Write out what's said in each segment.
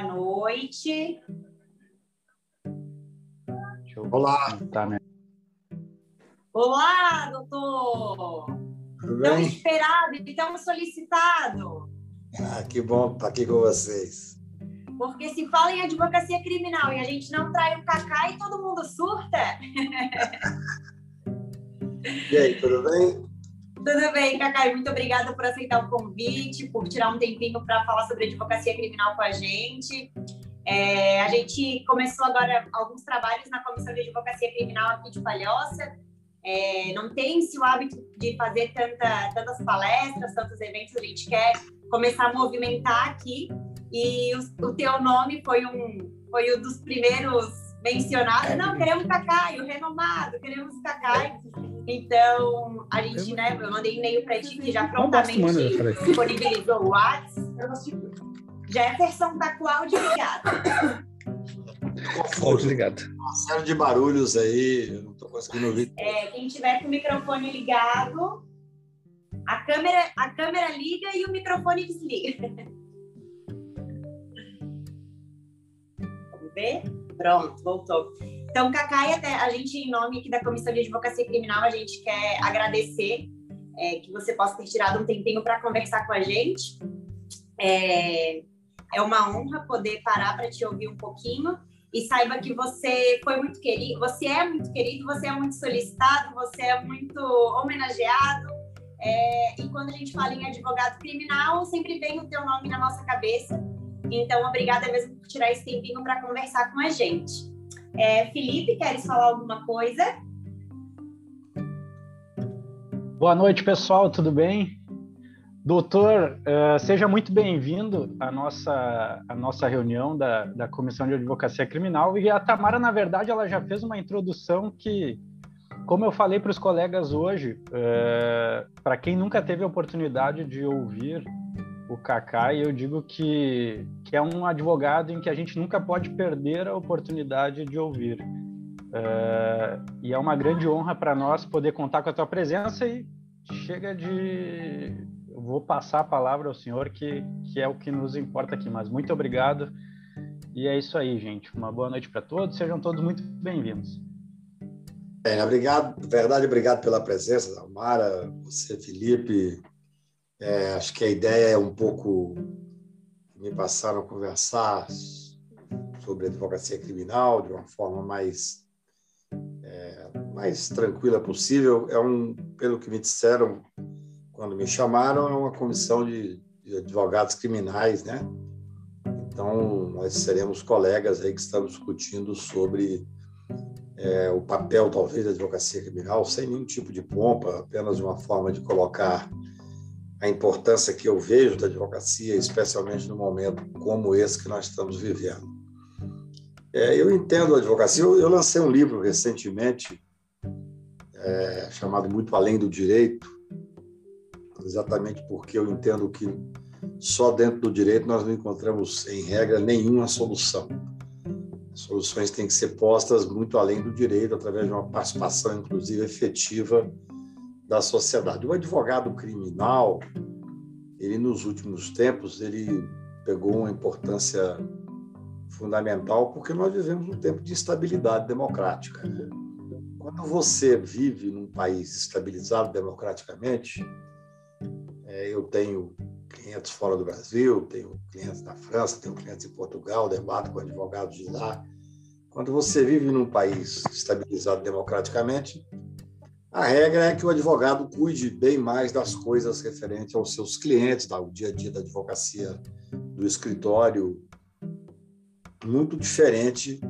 Boa noite. Olá. Tá, né? Olá, doutor. Tudo Tão bem? esperado e tão solicitado. Ah, que bom estar aqui com vocês. Porque se fala em advocacia criminal e a gente não trai o Cacá e todo mundo surta. E aí, tudo bem? Tudo bem, Cacá, e muito obrigada por aceitar o convite, por tirar um tempinho para falar sobre advocacia criminal com a gente. É, a gente começou agora alguns trabalhos na Comissão de Advocacia Criminal aqui de Palhoça. É, não tem-se o hábito de fazer tanta, tantas palestras, tantos eventos, a gente quer começar a movimentar aqui. E o, o teu nome foi um, foi um dos primeiros mencionados. Não, queremos Cacai, o renomado, queremos Cacai. Então, a gente, né, eu mandei e-mail para ti, que já prontamente disponibilizou o WhatsApp. Jefferson tá com o áudio ligado. Áudio ligado. Uma série de barulhos aí, eu não estou conseguindo ouvir. É, quem tiver com o microfone ligado, a câmera, a câmera liga e o microfone desliga. Vamos ver? Pronto, voltou. Então, Cacai, até a gente, em nome aqui da Comissão de Advocacia Criminal, a gente quer agradecer é, que você possa ter tirado um tempinho para conversar com a gente. É, é uma honra poder parar para te ouvir um pouquinho e saiba que você foi muito querido, você é muito querido, você é muito solicitado, você é muito homenageado. É, e quando a gente fala em advogado criminal, sempre vem o teu nome na nossa cabeça. Então, obrigada mesmo por tirar esse tempinho para conversar com a gente. É, Felipe, queres falar alguma coisa? Boa noite, pessoal, tudo bem? Doutor, eh, seja muito bem-vindo à nossa, à nossa reunião da, da Comissão de Advocacia Criminal. E a Tamara, na verdade, ela já fez uma introdução que, como eu falei para os colegas hoje, para quem nunca teve a oportunidade de ouvir o Kaká, eu digo que, que é um advogado em que a gente nunca pode perder a oportunidade de ouvir. Eh, e é uma grande honra para nós poder contar com a tua presença e chega de eu vou passar a palavra ao senhor, que, que é o que nos importa aqui. Mas muito obrigado. E é isso aí, gente. Uma boa noite para todos. Sejam todos muito bem-vindos. É, obrigado, verdade, obrigado pela presença, Dalmara, você, Felipe. É, acho que a ideia é um pouco me passaram a conversar sobre advocacia criminal de uma forma mais é, mais tranquila possível. É um, pelo que me disseram, quando me chamaram, é uma comissão de, de advogados criminais, né? Então, nós seremos colegas aí que estamos discutindo sobre é, o papel, talvez, da advocacia criminal, sem nenhum tipo de pompa, apenas uma forma de colocar a importância que eu vejo da advocacia, especialmente no momento como esse que nós estamos vivendo. É, eu entendo a advocacia, eu, eu lancei um livro recentemente, é, chamado Muito Além do Direito, exatamente porque eu entendo que só dentro do direito nós não encontramos, em regra, nenhuma solução. Soluções têm que ser postas muito além do direito, através de uma participação, inclusive, efetiva da sociedade. O advogado criminal, ele nos últimos tempos, ele pegou uma importância fundamental porque nós vivemos um tempo de instabilidade democrática. Né? Quando você vive num país estabilizado democraticamente, é, eu tenho clientes fora do Brasil, tenho clientes na França, tenho clientes em Portugal, debato com advogados de lá. Quando você vive num país estabilizado democraticamente, a regra é que o advogado cuide bem mais das coisas referentes aos seus clientes, tá? o dia a dia da advocacia do escritório, muito diferente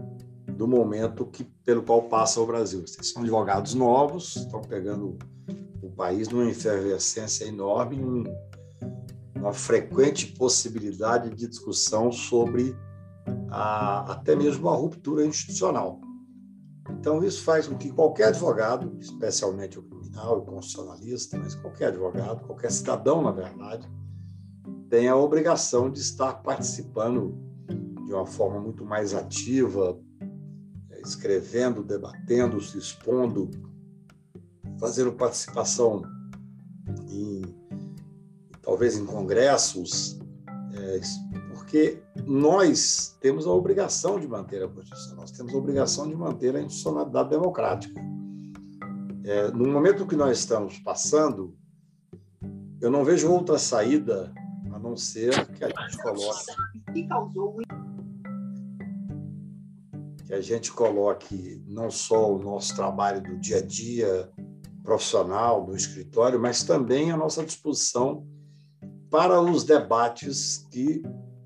do momento que, pelo qual passa o Brasil. Vocês são advogados novos, estão pegando o país numa efervescência enorme, um, uma frequente possibilidade de discussão sobre a, até mesmo a ruptura institucional. Então, isso faz com que qualquer advogado, especialmente o criminal, o constitucionalista, mas qualquer advogado, qualquer cidadão, na verdade, tenha a obrigação de estar participando de uma forma muito mais ativa, escrevendo, debatendo, se expondo, fazendo participação em talvez em congressos, é, porque nós temos a obrigação de manter a Constituição, nós temos a obrigação de manter a institucionalidade democrática. É, no momento que nós estamos passando, eu não vejo outra saída a não ser que a gente coloque que a gente coloque não só o nosso trabalho do dia a dia profissional, do escritório, mas também a nossa disposição para os debates que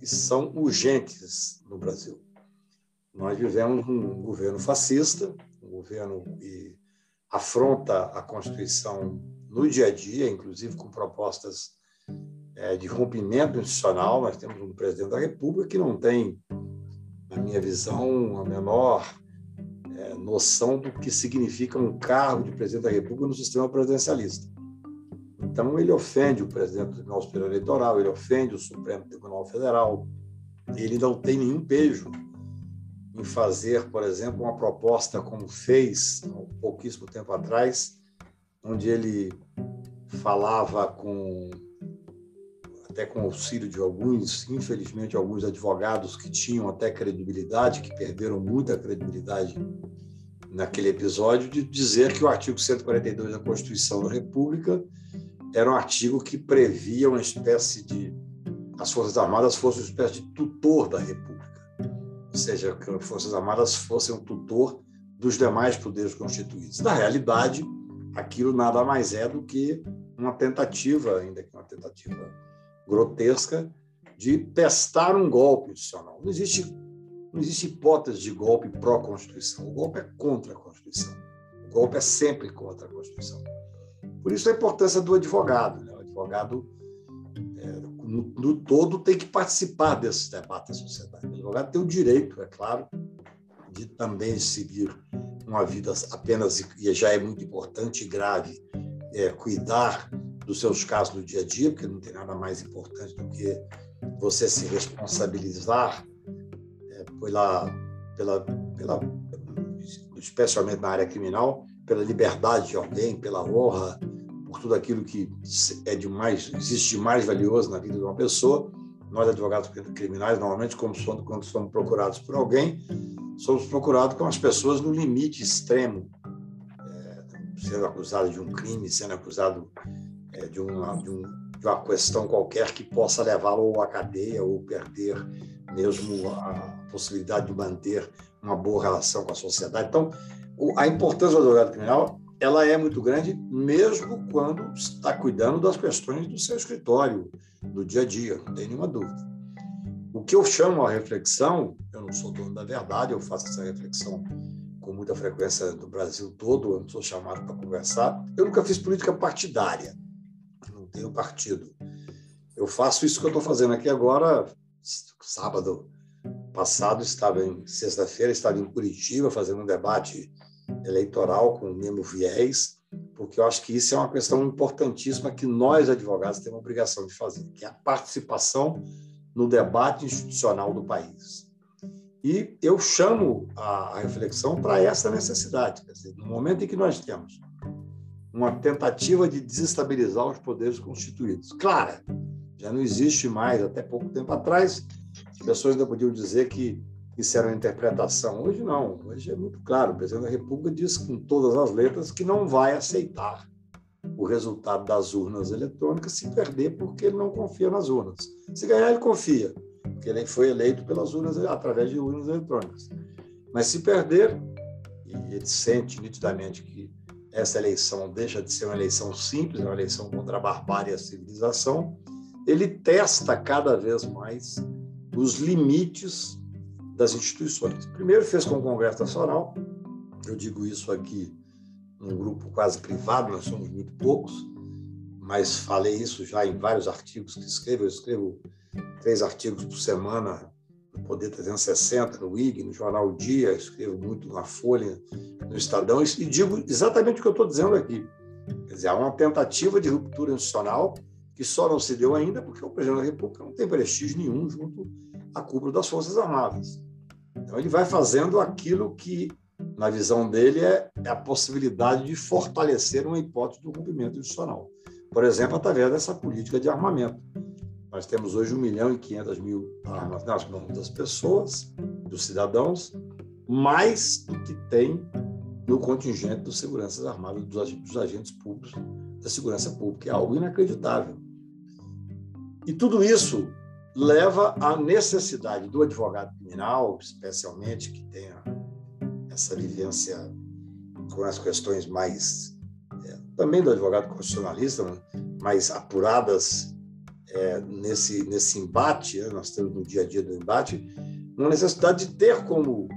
são urgentes no Brasil. Nós vivemos um governo fascista, um governo que afronta a Constituição no dia a dia, inclusive com propostas é, de rompimento institucional. Nós temos um presidente da República que não tem, na minha visão, a menor é, noção do que significa um cargo de presidente da República no sistema presidencialista. Então, ele ofende o presidente do Tribunal Superior Eleitoral, ele ofende o Supremo Tribunal Federal, ele não tem nenhum pejo em fazer, por exemplo, uma proposta como fez há pouquíssimo tempo atrás, onde ele falava com até com auxílio de alguns, infelizmente, alguns advogados que tinham até credibilidade, que perderam muita credibilidade naquele episódio, de dizer que o artigo 142 da Constituição da República era um artigo que previa uma espécie de. As Forças Armadas fossem uma espécie de tutor da República. Ou seja, que as Forças Armadas fossem um tutor dos demais poderes constituídos. Na realidade, aquilo nada mais é do que uma tentativa, ainda que uma tentativa grotesca, de testar um golpe institucional. Não existe, não existe hipótese de golpe pró-Constituição. O golpe é contra a Constituição. O golpe é sempre contra a Constituição. Por isso a importância do advogado. Né? O advogado, é, no, no, todo, tem que participar desses debates da sociedade. O advogado tem o direito, é claro, de também seguir uma vida apenas, e já é muito importante e grave, é, cuidar dos seus casos no dia a dia, porque não tem nada mais importante do que você se responsabilizar é, pela, pela, pela, especialmente na área criminal, pela liberdade de alguém, pela honra, por tudo aquilo que é de mais, existe de mais valioso na vida de uma pessoa. Nós, advogados criminais, normalmente, quando somos, quando somos procurados por alguém, somos procurados com as pessoas no limite extremo, é, sendo acusado de um crime, sendo acusado é, de, uma, de, um, de, uma questão qualquer que possa levá-lo à cadeia ou perder mesmo a possibilidade de manter uma boa relação com a sociedade. Então, a importância do advogado criminal ela é muito grande, mesmo quando está cuidando das questões do seu escritório, do dia a dia, não tem nenhuma dúvida. O que eu chamo a reflexão, eu não sou dono da verdade, eu faço essa reflexão com muita frequência no Brasil todo, eu não sou chamado para conversar. Eu nunca fiz política partidária, não tenho partido. Eu faço isso que eu estou fazendo aqui agora, sábado passado, estava em sexta-feira, estava em Curitiba fazendo um debate eleitoral com o mesmo viés, porque eu acho que isso é uma questão importantíssima que nós, advogados, temos a obrigação de fazer, que é a participação no debate institucional do país. E eu chamo a reflexão para essa necessidade. Quer dizer, no momento em que nós temos uma tentativa de desestabilizar os poderes constituídos, clara, já não existe mais, até pouco tempo atrás, as pessoas ainda podiam dizer que isso era uma interpretação. Hoje não, hoje é muito claro. O presidente da República diz com todas as letras que não vai aceitar o resultado das urnas eletrônicas se perder porque ele não confia nas urnas. Se ganhar, ele confia, porque ele foi eleito pelas urnas através de urnas eletrônicas. Mas se perder, e ele sente nitidamente que essa eleição deixa de ser uma eleição simples, é uma eleição contra a barbárie e a civilização, ele testa cada vez mais os limites das instituições. Primeiro fez com o Congresso Nacional, eu digo isso aqui num grupo quase privado, nós somos muito poucos, mas falei isso já em vários artigos que escrevo. Eu escrevo três artigos por semana no Poder 360, no IG, no Jornal o Dia, escrevo muito na Folha, no Estadão, e digo exatamente o que eu estou dizendo aqui. Quer dizer, há uma tentativa de ruptura institucional que só não se deu ainda porque o presidente da República não tem prestígio nenhum junto à cúpula das Forças Armadas. Então, ele vai fazendo aquilo que, na visão dele, é, é a possibilidade de fortalecer uma hipótese do rompimento institucional. Por exemplo, através dessa política de armamento. Nós temos hoje 1 milhão e 500 mil armas nas mãos das pessoas, dos cidadãos, mais do que tem no contingente dos seguranças armadas, dos agentes públicos da segurança pública. É algo inacreditável. E tudo isso leva à necessidade do advogado criminal, especialmente que tenha essa vivência com as questões mais é, também do advogado constitucionalista, né, mais apuradas é, nesse nesse embate, né, nós temos no dia a dia do embate, uma necessidade de ter como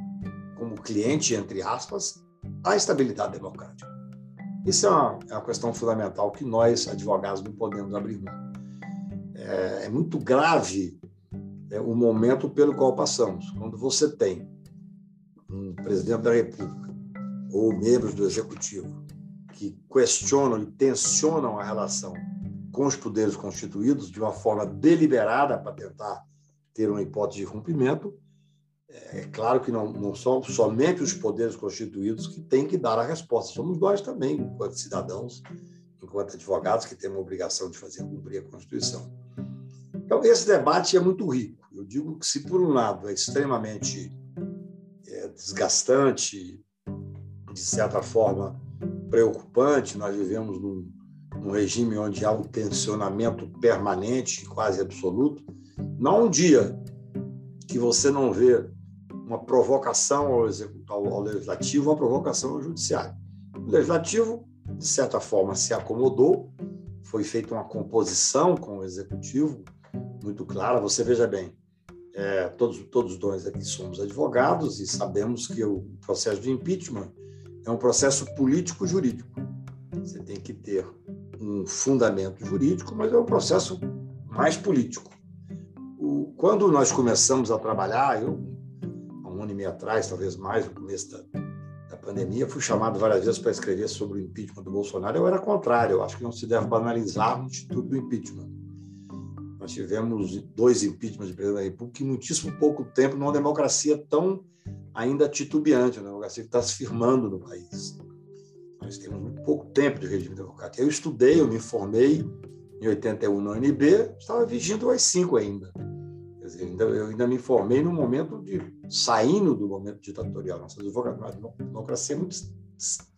como cliente entre aspas a estabilidade democrática. Isso é uma, é uma questão fundamental que nós advogados não podemos abrir mão. É, é muito grave é, o momento pelo qual passamos. Quando você tem um presidente da República ou membros do Executivo que questionam e tensionam a relação com os poderes constituídos de uma forma deliberada para tentar ter uma hipótese de rompimento, é claro que não, não são somente os poderes constituídos que têm que dar a resposta, somos nós também, enquanto cidadãos, enquanto advogados, que temos a obrigação de fazer cumprir a Constituição. Então, esse debate é muito rico. Eu digo que, se por um lado é extremamente é, desgastante, de certa forma preocupante, nós vivemos num, num regime onde há um tensionamento permanente, quase absoluto, não há um dia que você não vê uma provocação ao, ao, ao legislativo, uma provocação ao judiciário. O legislativo, de certa forma, se acomodou, foi feita uma composição com o executivo muito clara. Você veja bem, é, todos, todos nós aqui somos advogados e sabemos que o processo de impeachment é um processo político-jurídico. Você tem que ter um fundamento jurídico, mas é um processo mais político. O, quando nós começamos a trabalhar, eu, há um ano e meio atrás, talvez mais, no começo da, pandemia, fui chamado várias vezes para escrever sobre o impeachment do Bolsonaro. Eu era contrário, eu acho que não se deve banalizar o instituto do impeachment. Nós tivemos dois impeachments de presidente da República em muitíssimo pouco tempo, numa democracia tão ainda titubeante, uma democracia que está se firmando no país. Nós temos muito pouco tempo de regime democrático. Eu estudei, eu me formei em 81 na UNB, estava vigindo as cinco ainda. Dizer, ainda, eu ainda me formei no momento de saindo do momento ditatorial. Nossa democracia é muito,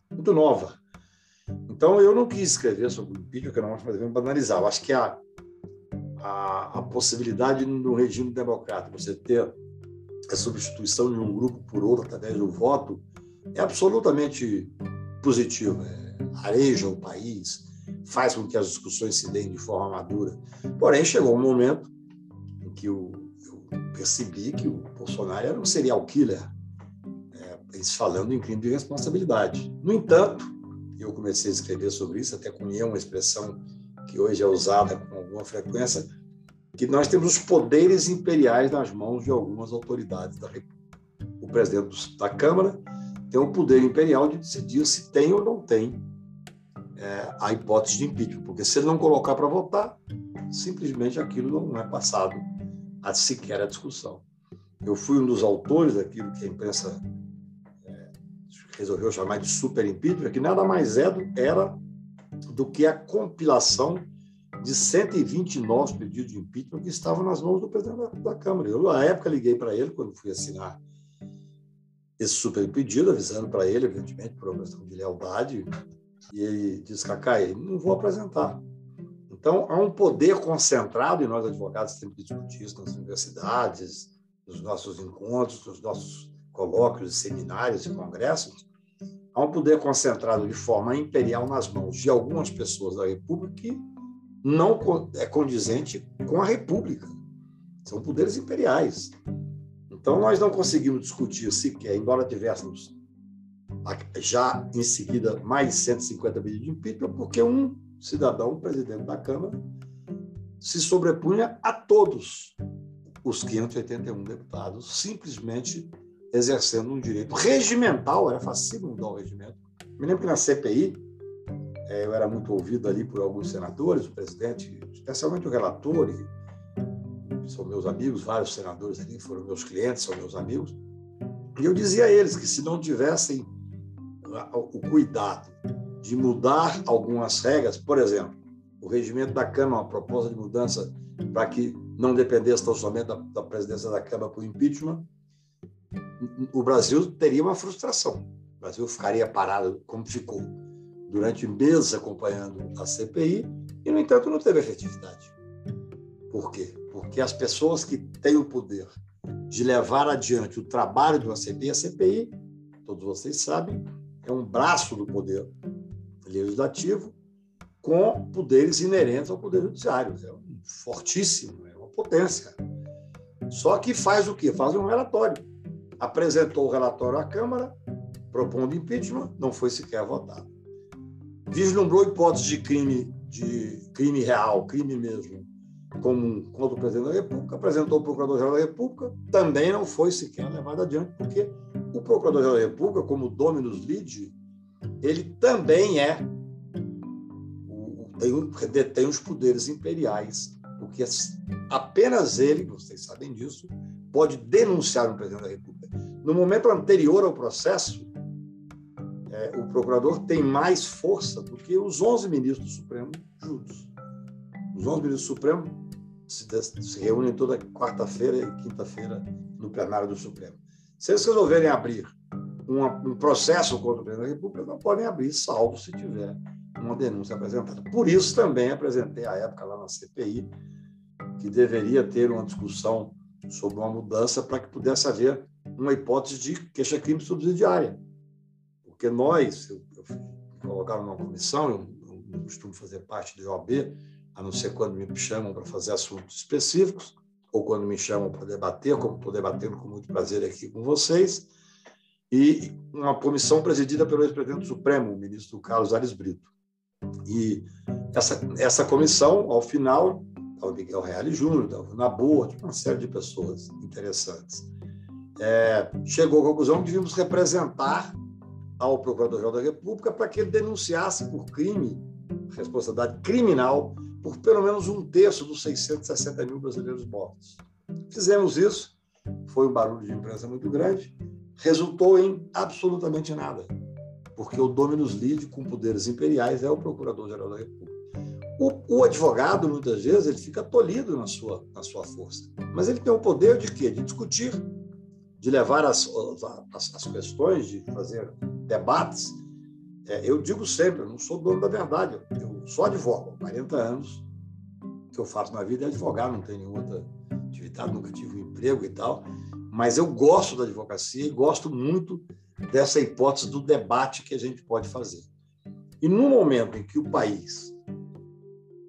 muito nova. Então, eu não quis escrever sobre o impeachment, que nós devemos banalizar. Eu acho que a, a, a possibilidade no regime democrático você ter a substituição de um grupo por outro através do voto é absolutamente positivo. É, areja o país, faz com que as discussões se deem de forma madura. Porém, chegou um momento que eu, eu percebi que o Bolsonaro era um serial killer, é, falando em crime de responsabilidade. No entanto, eu comecei a escrever sobre isso, até cunhei uma expressão que hoje é usada com alguma frequência, que nós temos os poderes imperiais nas mãos de algumas autoridades da República. O presidente da Câmara tem o poder imperial de decidir se tem ou não tem é, a hipótese de impeachment, porque se ele não colocar para votar, simplesmente aquilo não é passado a sequer a discussão. Eu fui um dos autores daquilo que a imprensa é, resolveu chamar de super impeachment, que nada mais é do, era do que a compilação de 129 pedidos de impeachment que estavam nas mãos do presidente da, da Câmara. Eu, na época, liguei para ele, quando fui assinar esse super pedido, avisando para ele, evidentemente, por uma questão de lealdade, e ele disse, Cacai, não vou apresentar. Então, há um poder concentrado, e nós advogados temos que discutir isso nas universidades, nos nossos encontros, nos nossos colóquios, seminários e congressos, há um poder concentrado de forma imperial nas mãos de algumas pessoas da República que não é condizente com a República. São poderes imperiais. Então, nós não conseguimos discutir sequer, embora tivéssemos já em seguida mais 150 pedidos de impeachment, porque um cidadão, presidente da Câmara, se sobrepunha a todos os 581 deputados, simplesmente exercendo um direito regimental, era fácil mudar o regimento. Me lembro que na CPI, é, eu era muito ouvido ali por alguns senadores, o presidente, especialmente o relator, são meus amigos, vários senadores ali foram meus clientes, são meus amigos, e eu dizia a eles que se não tivessem o cuidado de mudar algumas regras, por exemplo, o o regimento da Câmara, uma proposta de mudança para que não dependesse tão somente da, da presidência da Câmara por impeachment, o Brasil teria uma frustração. O Brasil ficaria parado como ficou durante meses acompanhando a CPI e, no entanto, não teve efetividade. Por quê? Porque as pessoas que têm o poder de levar adiante o trabalho de uma CPI, a CPI, todos vocês sabem, é um braço do poder legislativo com poderes inerentes ao poder judiciário. É um fortíssimo, é uma potência. Só que faz o quê? Faz um relatório. Apresentou o relatório à Câmara, propondo impeachment, não foi sequer votado. Vislumbrou hipótese de crime, de crime real, crime mesmo, como contra o presidente da República, apresentou o Procurador-Geral da República, também não foi sequer levado adiante, porque o Procurador-Geral da República, como Dominus Lide, ele também é tem, detém os poderes imperiais, porque apenas ele, vocês sabem disso, pode denunciar o presidente da República. No momento anterior ao processo, é, o procurador tem mais força do que os 11 ministros do Supremo juntos. Os 11 ministros do Supremo se, se reúnem toda quarta-feira e quinta-feira no plenário do Supremo. Se eles resolverem abrir um processo contra o presidente da República, não podem abrir, salvo se tiver uma denúncia apresentada. Por isso também apresentei à época lá na CPI que deveria ter uma discussão sobre uma mudança para que pudesse haver uma hipótese de queixa-crime subsidiária. Porque nós, eu, eu colocaram numa comissão, eu, eu não costumo fazer parte do OAB, a não ser quando me chamam para fazer assuntos específicos, ou quando me chamam para debater, como estou debatendo com muito prazer aqui com vocês, e uma comissão presidida pelo ex-presidente Supremo, o ministro Carlos Ares Brito. E essa, essa comissão, ao final, o Miguel Reale Júnior, o Naboa, uma série de pessoas interessantes. É, chegou à conclusão que devíamos representar ao Procurador-Geral da República para que ele denunciasse por crime, responsabilidade criminal, por pelo menos um terço dos 660 mil brasileiros mortos. Fizemos isso, foi um barulho de imprensa muito grande, resultou em absolutamente nada porque o Dominus Lide, com poderes imperiais, é o Procurador-Geral da República. O, o, advogado, muitas vezes, ele fica tolhido na sua, na sua força. Mas ele tem o poder de quê? De discutir, de levar as, as, as questões, de fazer debates. É, eu digo sempre, eu não sou dono da verdade, eu sou advogado, há 40 anos. Que eu faço na vida é advogar, não tenho nenhuma outra atividade, nunca tive um emprego e tal. Mas eu gosto da advocacia e gosto muito dessa hipótese do debate que a gente pode fazer. E no momento em que o país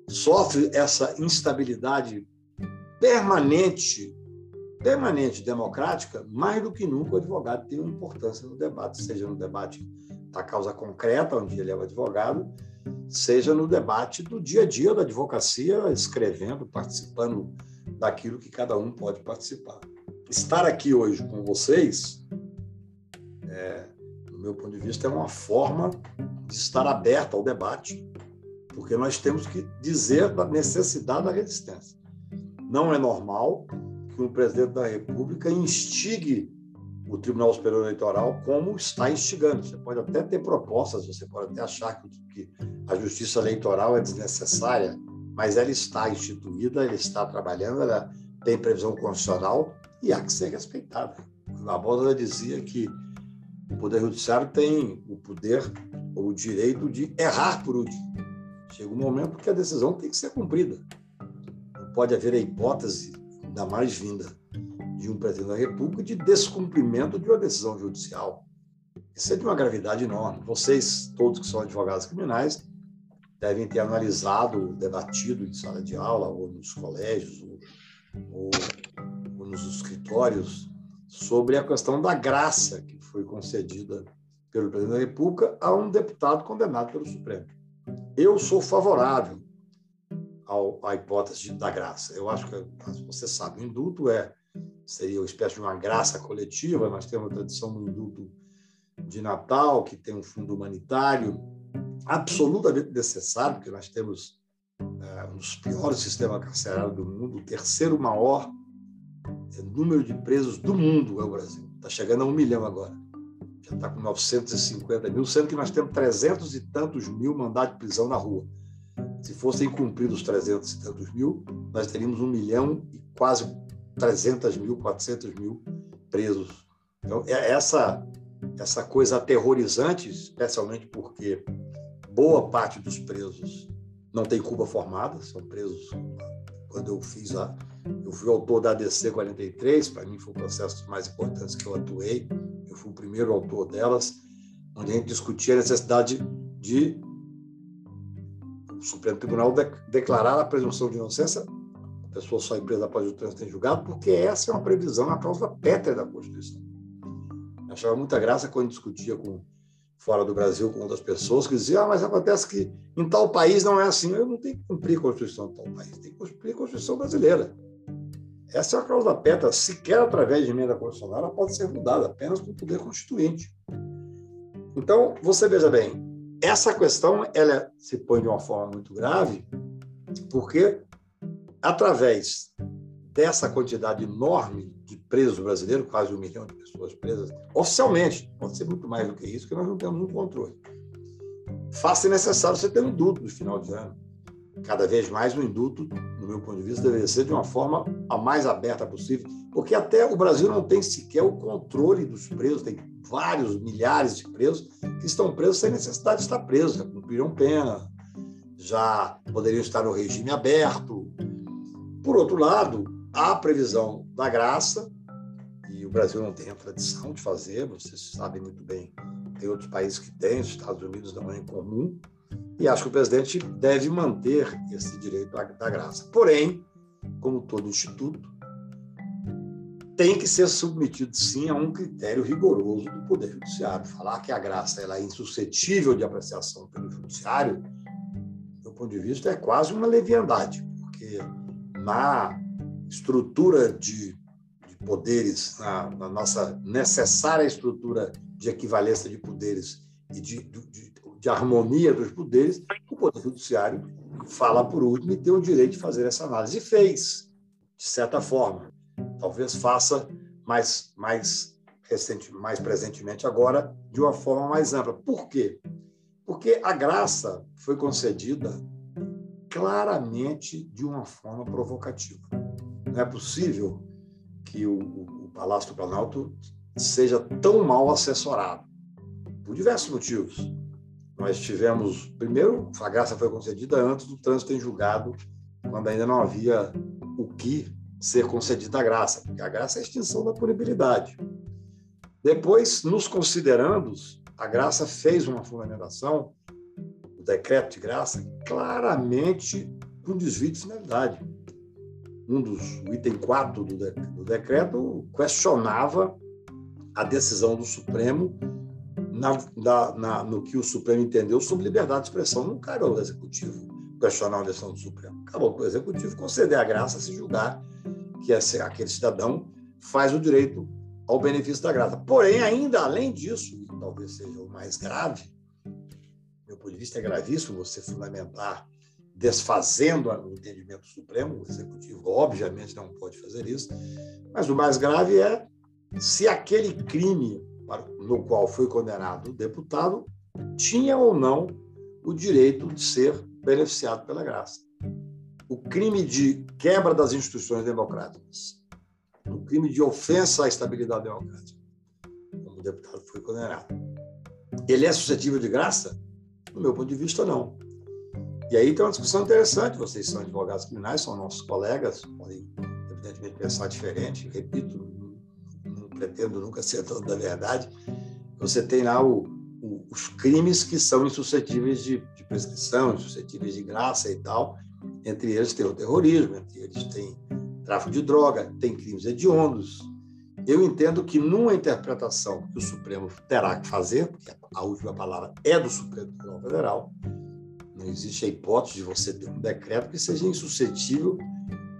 sofre essa instabilidade permanente, permanente democrática, mais do que nunca o advogado tem uma importância no debate, seja no debate da causa concreta, onde ele é o advogado, seja no debate do dia a dia da advocacia, escrevendo, participando daquilo que cada um pode participar. Estar aqui hoje com vocês é, do meu ponto de vista, é uma forma de estar aberto ao debate, porque nós temos que dizer da necessidade da resistência. Não é normal que um presidente da República instigue o Tribunal Superior Eleitoral como está instigando. Você pode até ter propostas, você pode até achar que a justiça eleitoral é desnecessária, mas ela está instituída, ela está trabalhando, ela tem previsão constitucional e há que ser respeitada. A Barbosa dizia que o Poder Judiciário tem o poder ou o direito de errar por último. Chega um momento que a decisão tem que ser cumprida. Não pode haver a hipótese, ainda mais vinda de um presidente da República, de descumprimento de uma decisão judicial. Isso é de uma gravidade enorme. Vocês, todos que são advogados criminais, devem ter analisado, debatido em sala de aula, ou nos colégios, ou, ou nos escritórios, sobre a questão da graça que foi concedida pelo presidente da República a um deputado condenado pelo Supremo. Eu sou favorável ao, à hipótese da graça. Eu acho que, você sabe, o indulto é seria uma espécie de uma graça coletiva. Nós temos a tradição do indulto de Natal, que tem um fundo humanitário absolutamente necessário, porque nós temos é, um dos piores sistemas carcerários do mundo, o terceiro maior número de presos do mundo é o Brasil. Está chegando a um milhão agora. Já está com 950 mil, sendo que nós temos 300 e tantos mil mandados de prisão na rua. se fossem cumpridos 300 e tantos mil, nós teríamos um milhão e quase 300 mil, 400 mil presos. Então, é essa, essa coisa aterrorizante, especialmente porque boa parte dos presos não tem culpa formada, são presos. Quando eu fiz a. Eu fui autor da ADC 43, para mim foi o processo mais importante que eu atuei, eu fui o primeiro autor delas, onde a gente discutia a necessidade de o Supremo Tribunal de, declarar a presunção de inocência, a pessoa só é presa após o trânsito em julgado, porque essa é uma previsão na cláusula pétrea da Constituição. Eu achava muita graça quando discutia com fora do Brasil com outras pessoas que diziam, ah, mas acontece que em tal país não é assim. Eu não tenho que cumprir a Constituição de tal país, tenho que cumprir a Constituição brasileira. Essa é cláusula pétrea, sequer através de emenda constitucional, ela pode ser mudada apenas com o poder constituinte. Então, você veja bem, essa questão ela se põe de uma forma muito grave, porque através dessa quantidade enorme de presos brasileiros, quase um milhão de pessoas presas, oficialmente, pode ser muito mais do que isso, que nós não temos um controle. Faça necessário você ter um induto no final de ano. Cada vez mais o induto, no meu ponto de vista, deveria ser de uma forma a mais aberta possível, porque até o Brasil não tem sequer o controle dos presos, tem vários milhares de presos que estão presos sem necessidade de estar presos, já cumpriram pena, já poderiam estar no regime aberto. Por outro lado, há a previsão da graça, e o Brasil não tem a tradição de fazer, vocês sabem muito bem, tem outros países que têm, os Estados Unidos não é incomum, e acho que o presidente deve manter esse direito da graça. Porém, como todo instituto, tem que ser submetido, sim, a um critério rigoroso do Poder Judiciário. Falar que a graça ela é insuscetível de apreciação pelo Judiciário, do meu ponto de vista, é quase uma leviandade, porque na estrutura de, de poderes, na, na, nossa necessária estrutura de equivalência de poderes e de, de, de harmonia dos poderes, o Poder Judiciário fala por último e tem o direito de fazer essa análise. E fez, de certa forma talvez faça mais, mais recente, mais presentemente agora, de uma forma mais ampla. Por quê? Porque a graça foi concedida claramente de uma forma provocativa. Não é possível que o, o Palácio do Planalto seja tão mal assessorado, por diversos motivos. Nós tivemos, primeiro, a graça foi concedida antes do trânsito em julgado, quando ainda não havia o que ser concedida a graça, porque a graça é a extinção da punibilidade. Depois, nos considerando, a graça fez uma fundamentação, o decreto de graça, claramente com desvio de finalidade. Um dos, o item 4 do, de, do decreto questionava a decisão do Supremo na, na, na, no que o Supremo entendeu sobre liberdade de expressão. Não cabe ao Executivo questionar a decisão do Supremo. Acabou o Executivo conceder a graça se julgar que é aquele cidadão faz o direito ao benefício da graça. Porém, ainda além disso, e talvez seja o mais grave, meu ponto de vista é gravíssimo você fundamentar desfazendo o entendimento supremo, o executivo obviamente não pode fazer isso, mas o mais grave é se aquele crime no qual foi condenado deputado tinha ou não o direito de ser beneficiado pela graça o crime de quebra das instituições democráticas, o crime de ofensa à estabilidade democrática, como o deputado foi condenado. Ele é suscetível de graça? Do meu ponto de vista, não. E aí tem uma discussão interessante. Vocês são advogados criminais, são nossos colegas, podem, evidentemente, pensar diferente. Repito, pretendo nunca ser dono da verdade. Você tem lá o, o, os crimes que são insuscetíveis de, de prescrição, insuscetíveis de graça e tal, entre eles tem o terrorismo, entre eles tem tráfico de droga, tem crimes hediondos. Eu entendo que numa interpretação que o Supremo terá que fazer, porque a última palavra é do Supremo Tribunal Federal, não existe a hipótese de você ter um decreto que seja insuscetível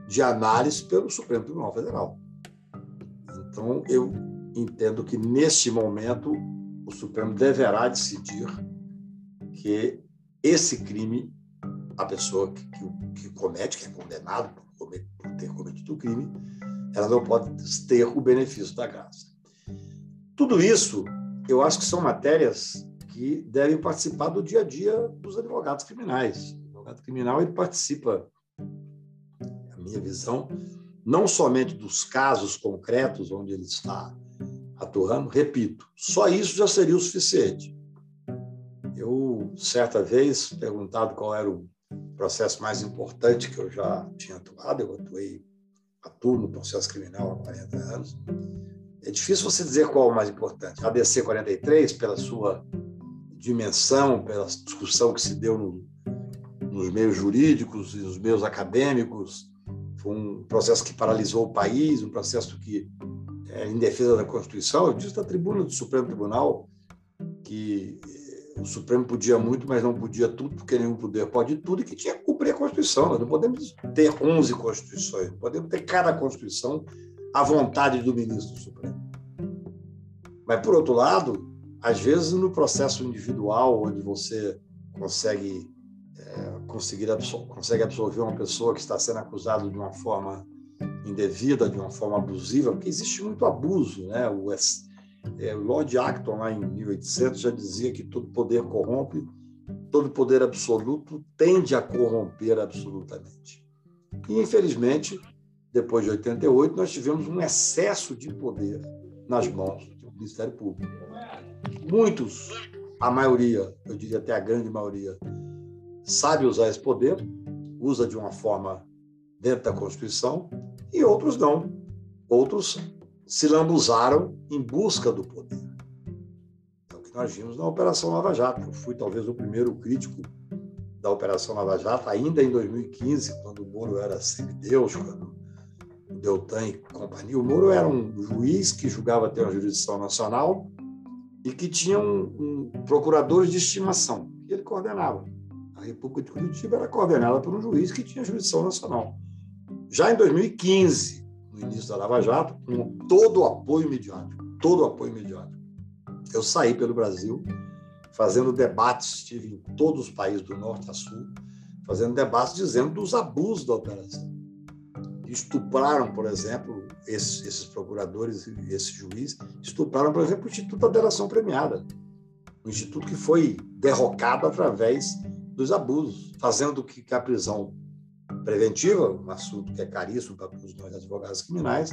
de análise pelo Supremo Tribunal Federal. Então, eu entendo que, neste momento, o Supremo deverá decidir que esse crime a pessoa que, que, que comete, que é condenado por, por ter cometido o crime, ela não pode ter o benefício da graça. Tudo isso, eu acho que são matérias que devem participar do dia a dia dos advogados criminais. advogado criminal, ele participa, a minha visão, não somente dos casos concretos onde ele está atuando, repito, só isso já seria o suficiente. Eu, certa vez, perguntado qual era o processo mais importante que eu já tinha atuado, eu atuei, atuo no processo criminal há 40 anos, é difícil você dizer qual é o mais importante. A DC 43, pela sua dimensão, pela discussão que se deu no, nos meios jurídicos e nos meios acadêmicos, foi um processo que paralisou o país, um processo que é em defesa da Constituição. Eu disse da tribuna do Supremo Tribunal que o Supremo podia muito, mas não podia tudo, porque nenhum poder pode tudo, e que tinha que cumprir a Constituição. Nós não podemos ter 11 Constituições, podemos ter cada Constituição à vontade do ministro do Supremo. Mas, por outro lado, às vezes no processo individual, onde você consegue, é, conseguir absor consegue absorver uma pessoa que está sendo acusada de uma forma indevida, de uma forma abusiva, porque existe muito abuso. Né? O, é, Lord Acton, lá em 1800, já dizia que todo poder corrompe, todo poder absoluto tende a corromper absolutamente. E, infelizmente, depois de 88, nós tivemos um excesso de poder nas mãos do Ministério Público. Muitos, a maioria, eu diria até a grande maioria, sabe usar esse poder, usa de uma forma dentro da Constituição, e outros não. Outros se lambuzaram em busca do poder. É o que nós vimos na Operação Lava Jato. Eu fui talvez o primeiro crítico da Operação Lava Jato, ainda em 2015, quando o Moro era semideus, quando o Deltan e companhia. O Moro era um juiz que julgava ter uma jurisdição nacional e que tinha um, um procuradores de estimação, que ele coordenava. A República de Curitiba era coordenada por um juiz que tinha jurisdição nacional. Já em 2015, no início da Lava Jato, com todo o apoio midiático, todo o apoio midiático, eu saí pelo Brasil fazendo debates, estive em todos os países do norte a sul, fazendo debates dizendo dos abusos da operação. Estupraram, por exemplo, esses, esses procuradores esse juiz, estupraram, por exemplo, o Instituto da Delação Premiada, um instituto que foi derrocado através dos abusos, fazendo que a prisão preventiva, um assunto que é caríssimo para os nós advogados criminais,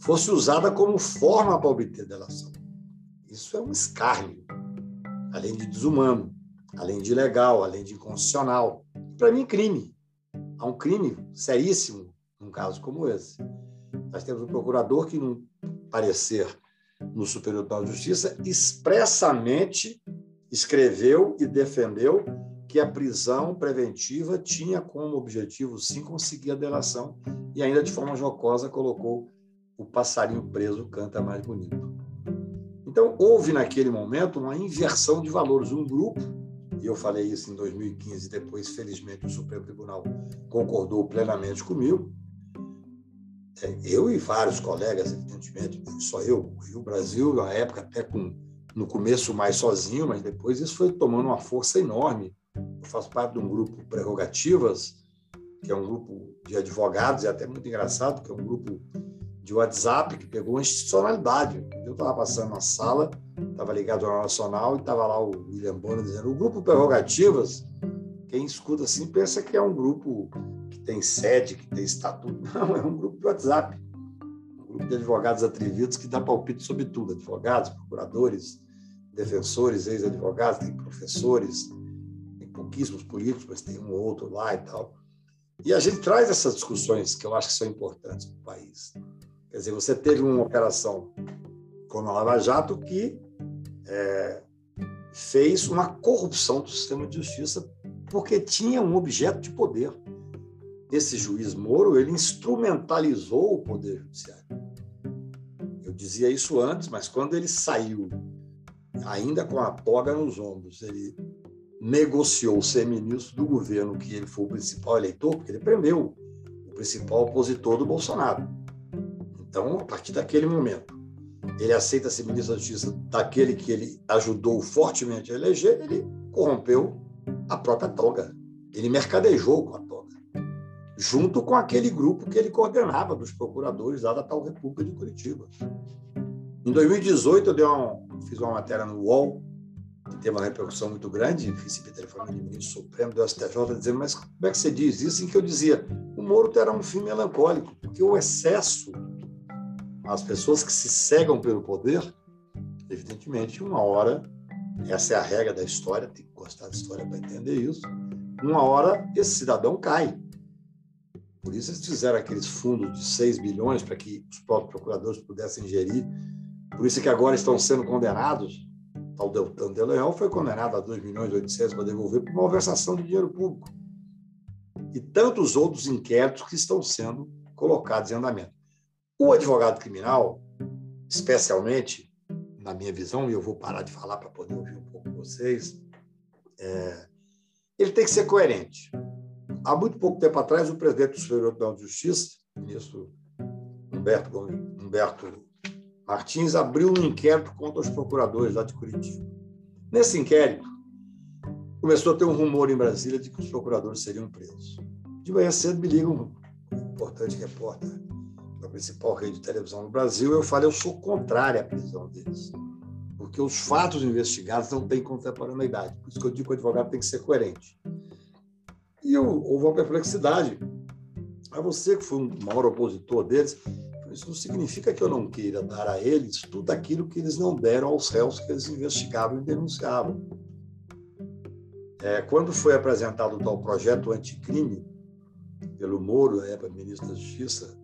fosse usada como forma para obter delação. Isso é um escárnio, além de desumano, além de ilegal, além de inconstitucional. Para mim, crime. Há um crime seríssimo num caso como esse. Nós temos um procurador que, num parecer no Superior Tribunal de Justiça, expressamente escreveu e defendeu que a prisão preventiva tinha como objetivo, sim, conseguir a delação, e ainda de forma jocosa colocou o passarinho preso canta mais bonito. Então, houve naquele momento uma inversão de valores. Um grupo, e eu falei isso em 2015, depois, felizmente, o Supremo Tribunal concordou plenamente comigo. É, eu e vários colegas, evidentemente, só eu, o Rio Brasil, na época, até com, no começo mais sozinho, mas depois isso foi tomando uma força enorme eu faço parte de um grupo Prerrogativas, que é um grupo de advogados, é até muito engraçado, que é um grupo de WhatsApp que pegou uma institucionalidade. Eu estava passando na sala, estava ligado ao Nacional, e estava lá o William Bonner dizendo: o grupo Prerrogativas, quem escuta assim pensa que é um grupo que tem sede, que tem estatuto. Não, é um grupo de WhatsApp. Um grupo de advogados atrevidos que dá palpite sobre tudo: advogados, procuradores, defensores, ex-advogados, tem professores, pouquíssimos políticos, mas tem um ou outro lá e tal. E a gente traz essas discussões que eu acho que são importantes para o país. Quer dizer, você teve uma operação como a Lava Jato que é, fez uma corrupção do sistema de justiça porque tinha um objeto de poder. Esse juiz Moro, ele instrumentalizou o poder judiciário. Eu dizia isso antes, mas quando ele saiu, ainda com a toga nos ombros, ele negociou ser ministro do governo que ele foi o principal eleitor, porque ele prendeu o principal opositor do Bolsonaro. Então, a partir daquele momento, ele aceita ser ministro da Justiça daquele que ele ajudou fortemente a eleger, ele corrompeu a própria toga. Ele mercadejou com a toga, junto com aquele grupo que ele coordenava dos procuradores lá da tal República de Curitiba. Em 2018, eu uma, fiz uma matéria no UOL que teve uma repercussão muito grande, recebi telefone de ministro supremo do STJ dizendo, mas como é que você diz isso? Em que eu dizia, o Moro terá um fim melancólico, porque o excesso, as pessoas que se cegam pelo poder, evidentemente, uma hora, essa é a regra da história, tem que gostar da história para entender isso, uma hora esse cidadão cai. Por isso eles fizeram aqueles fundos de 6 bilhões para que os próprios procuradores pudessem gerir. Por isso é que agora estão sendo condenados. O Deltan de Leão foi condenado a 2 milhões e 800 para devolver por malversação de dinheiro público. E tantos outros inquéritos que estão sendo colocados em andamento. O advogado criminal, especialmente, na minha visão, e eu vou parar de falar para poder ouvir um pouco vocês, é, ele tem que ser coerente. Há muito pouco tempo atrás, o presidente do Superior Tribunal de Justiça, ministro Humberto, Humberto Martins, abriu um inquérito contra os procuradores lá de Curitiba. Nesse inquérito, começou a ter um rumor em Brasília de que os procuradores seriam presos. De manhã cedo me liga um importante repórter da principal rede de televisão no Brasil. Eu falei, eu sou contrário à prisão deles, porque os fatos investigados não têm contemporaneidade. Por isso que eu digo que o advogado tem que ser coerente. E eu, houve uma perplexidade. A você, que foi um maior opositor deles, isso não significa que eu não queira dar a eles tudo aquilo que eles não deram aos réus que eles investigavam e denunciavam. É, quando foi apresentado o tal projeto anticrime pelo Moro, época ministro da Justiça,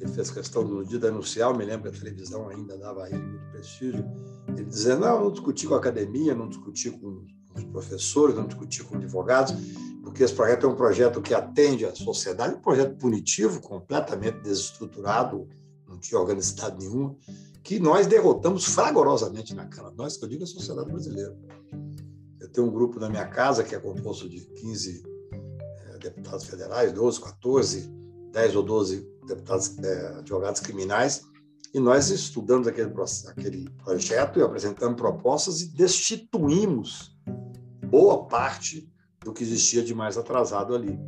ele fez questão no dia denunciar, me lembro que a televisão ainda dava a ele muito prestígio, ele dizendo, não, não discuti com a academia, não discuti com os professores, não discuti com advogados, porque esse projeto é um projeto que atende à sociedade, um projeto punitivo, completamente desestruturado, tinha organicidade nenhuma, que nós derrotamos fragorosamente na Câmara. Nós, que eu digo, a sociedade brasileira. Eu tenho um grupo na minha casa que é composto de 15 é, deputados federais, 12, 14, 10 ou 12 deputados é, advogados criminais, e nós estudamos aquele, aquele projeto e apresentamos propostas e destituímos boa parte do que existia de mais atrasado ali.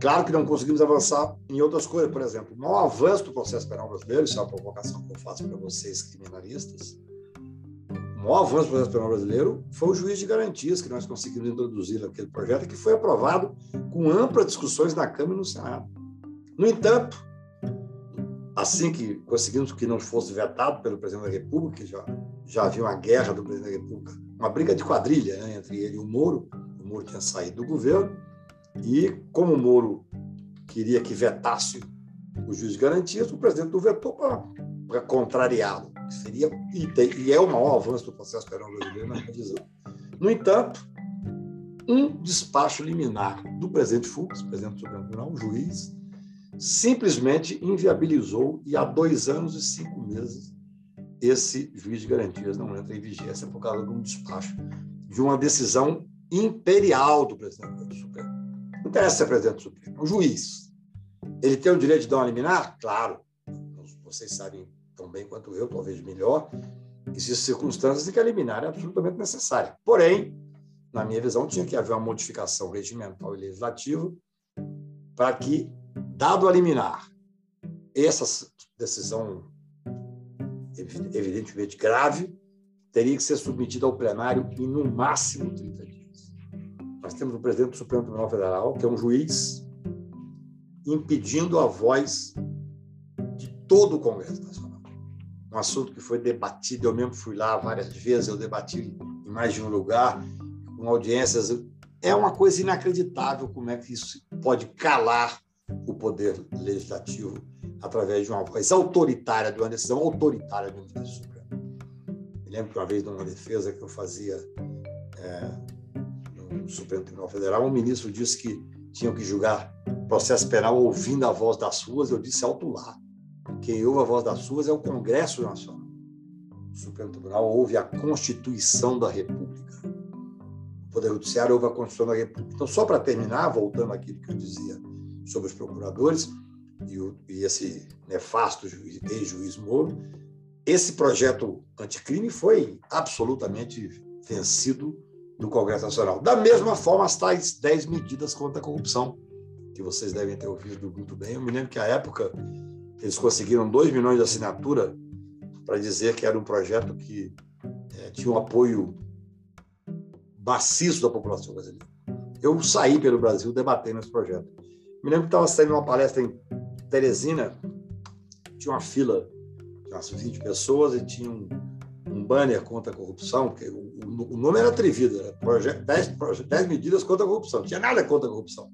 Claro que não conseguimos avançar em outras coisas, por exemplo, no avanço do processo penal brasileiro, isso é uma provocação que eu faço para vocês criminalistas, o maior avanço do processo penal brasileiro foi o juiz de garantias que nós conseguimos introduzir naquele projeto, que foi aprovado com amplas discussões na Câmara e no Senado. No entanto, assim que conseguimos que não fosse vetado pelo presidente da República, que já, já havia uma guerra do presidente da República, uma briga de quadrilha né, entre ele e o Moro, Moro tinha saído do governo, e como o Moro queria que vetasse o juiz de garantias, o presidente o vetou para contrariá-lo. Seria, e, e, é o maior avanço do processo penal brasileiro, na minha visão. No entanto, um despacho liminar do presidente Fux, presidente do Supremo Tribunal, juiz, simplesmente inviabilizou e há dois anos e cinco meses esse juiz de garantias não entra em vigência por causa de um despacho, de uma decisão imperial do presidente do Supremo. Não interessa ser presidente do Supremo, é um juiz. Ele tem o direito de dar uma liminar? Claro. Vocês sabem tão bem quanto eu, talvez melhor, existem circunstâncias em que a liminar é absolutamente necessária. Porém, na minha visão, tinha que haver uma modificação regimental e legislativa para que, dado a liminar, essa decisão evidentemente grave, teria que ser submetida ao plenário em no máximo 30 dias nós temos o presidente do Supremo Tribunal Federal, que é um juiz, impedindo a voz de todo o Congresso Nacional. Um assunto que foi debatido, eu mesmo fui lá várias vezes, eu debati em mais de um lugar, com audiências. É uma coisa inacreditável como é que isso pode calar o poder legislativo através de uma voz autoritária, de uma decisão autoritária do ministro Supremo. Me lembro que uma vez, numa defesa que eu fazia é, Supremo Tribunal Federal, o ministro disse que tinham que julgar processo penal ouvindo a voz das ruas. Eu disse alto lá. Quem ouve a voz das ruas é o Congresso Nacional. O Supremo Tribunal ouve a Constituição da República. O Poder Judiciário ouve a Constituição da República. Então, só para terminar, voltando àquilo que eu dizia sobre os procuradores e, o, e esse nefasto ex-juiz Moro, esse projeto anticrime foi absolutamente vencido do Congresso Nacional. Da mesma forma, as tais 10 medidas contra a corrupção, que vocês devem ter ouvido muito bem. Eu me lembro que, à época, eles conseguiram 2 milhões de assinatura para dizer que era um projeto que é, tinha um apoio maciço da população brasileira. Eu saí pelo Brasil debatendo esse projeto. Me lembro que estava saindo uma palestra em Teresina, tinha uma fila de umas 20 pessoas e tinha um, um banner contra a corrupção, porque o, o, nome era atrevido, era projeto, 10, 10 medidas contra a corrupção, não tinha nada contra a corrupção.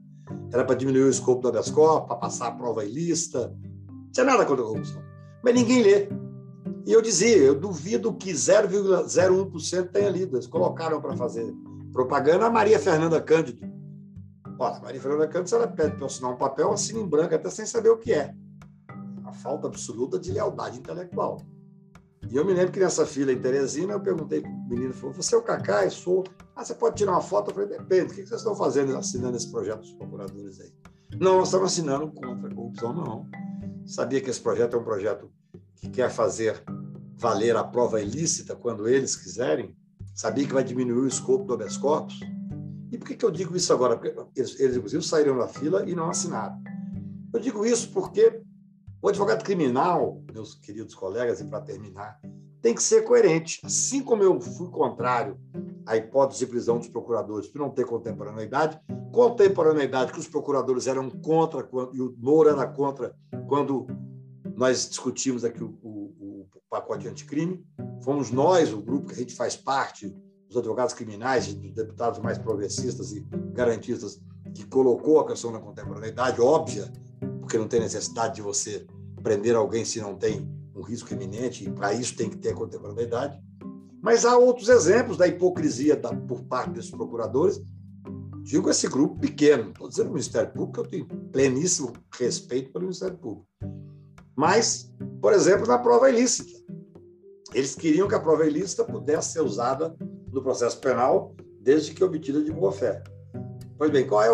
Era para diminuir o escopo da Bescor, para passar a prova ilícita, não tinha nada contra a corrupção. Mas ninguém lê. E eu dizia, eu duvido que 0,01% tenha lido. Eles colocaram para fazer propaganda a Maria Fernanda Cândido. Olha, Maria Fernanda Cândido, ela pede para eu assinar um papel, assina em branco, até sem saber o que é. A falta absoluta de lealdade intelectual. E eu me lembro que nessa fila em Teresina, eu perguntei para o menino, falou, você é o Cacá? Eu sou. Ah, você pode tirar uma foto? Eu falei, depende, o que vocês estão fazendo assinando esse projeto dos procuradores aí? Não, nós estamos assinando contra a corrupção, não. Sabia que esse projeto é um projeto que quer fazer valer a prova ilícita quando eles quiserem, sabia que vai diminuir o escopo do habeas corpus. E por que, que eu digo isso agora? Porque eles, eles, inclusive, saíram da fila e não assinaram. Eu digo isso porque o advogado criminal, meus queridos colegas, e para terminar, tem que ser coerente. Assim como eu fui contrário à hipótese de prisão dos procuradores por não ter contemporaneidade, contemporaneidade que os procuradores eram contra, e o Moura era contra, quando nós discutimos aqui o, o, o pacote anticrime. Fomos nós, o grupo que a gente faz parte, os advogados criminais, dos deputados mais progressistas e garantistas, que colocou a questão da contemporaneidade óbvia, porque não tem necessidade de você prender alguém se não tem um risco iminente, e para isso tem que ter contemporaneidade. Mas há outros exemplos da hipocrisia da, por parte desses procuradores. Digo esse grupo pequeno, estou dizendo o Ministério Público, eu tenho pleníssimo respeito pelo Ministério Público. Mas, por exemplo, na prova ilícita. Eles queriam que a prova ilícita pudesse ser usada no processo penal desde que obtida de boa fé. Pois bem, qual é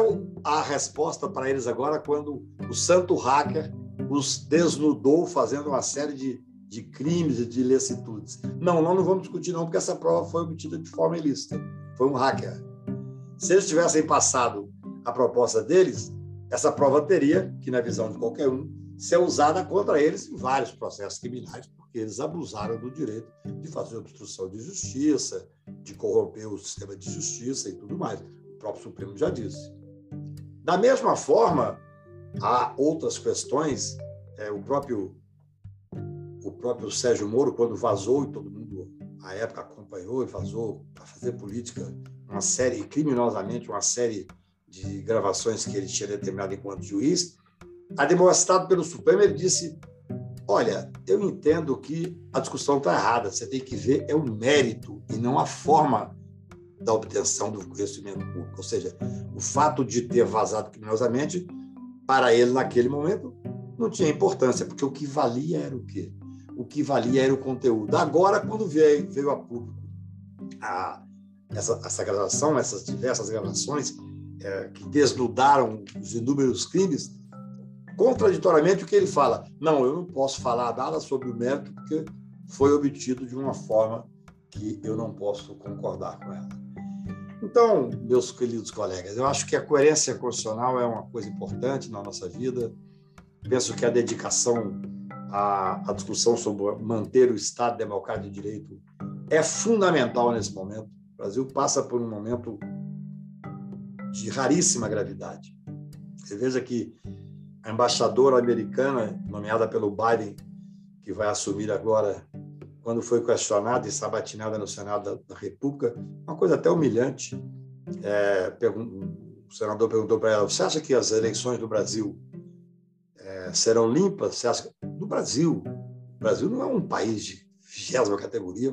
a resposta para eles agora quando o santo hacker os desnudou fazendo uma série de, de crimes e de ilicitudes? Não, nós não vamos discutir não, porque essa prova foi obtida de forma ilícita. Foi um hacker. Se eles tivessem passado a proposta deles, essa prova teria, que na visão de qualquer um, ser usada contra eles em vários processos criminais, porque eles abusaram do direito de fazer obstrução de justiça, de corromper o sistema de justiça e tudo mais. O próprio Supremo já disse. Da mesma forma, há outras questões. É, o próprio o próprio Sérgio Moro, quando vazou, e todo mundo, à época, acompanhou e vazou para fazer política, uma série, criminosamente, uma série de gravações que ele tinha determinado enquanto juiz, admoestado pelo Supremo, ele disse: Olha, eu entendo que a discussão está errada, você tem que ver é o mérito e não a forma da obtenção do conhecimento público. Ou seja, o fato de ter vazado criminosamente, para ele, naquele momento, não tinha importância, porque o que valia era o quê? O que valia era o conteúdo. Agora, quando veio, veio a público a, essa, essa gravação, essas diversas gravações é, que desnudaram os inúmeros crimes, contraditoriamente o que ele fala. Não, eu não posso falar nada sobre o mérito porque foi obtido de uma forma que eu não posso concordar com ela. Então, meus queridos colegas, eu acho que a coerência constitucional é uma coisa importante na nossa vida. Penso que a dedicação à, à discussão sobre manter o Estado democrático de direito é fundamental nesse momento. O Brasil passa por um momento de raríssima gravidade. Você veja que a embaixadora americana, nomeada pelo Biden, que vai assumir agora, quando foi questionada e sabatinada no Senado da, República, uma coisa até humilhante. É, o senador perguntou para ela: Você acha que as eleições do Brasil é, serão limpas? Você acha do Brasil? O Brasil não é um país de vigésima categoria.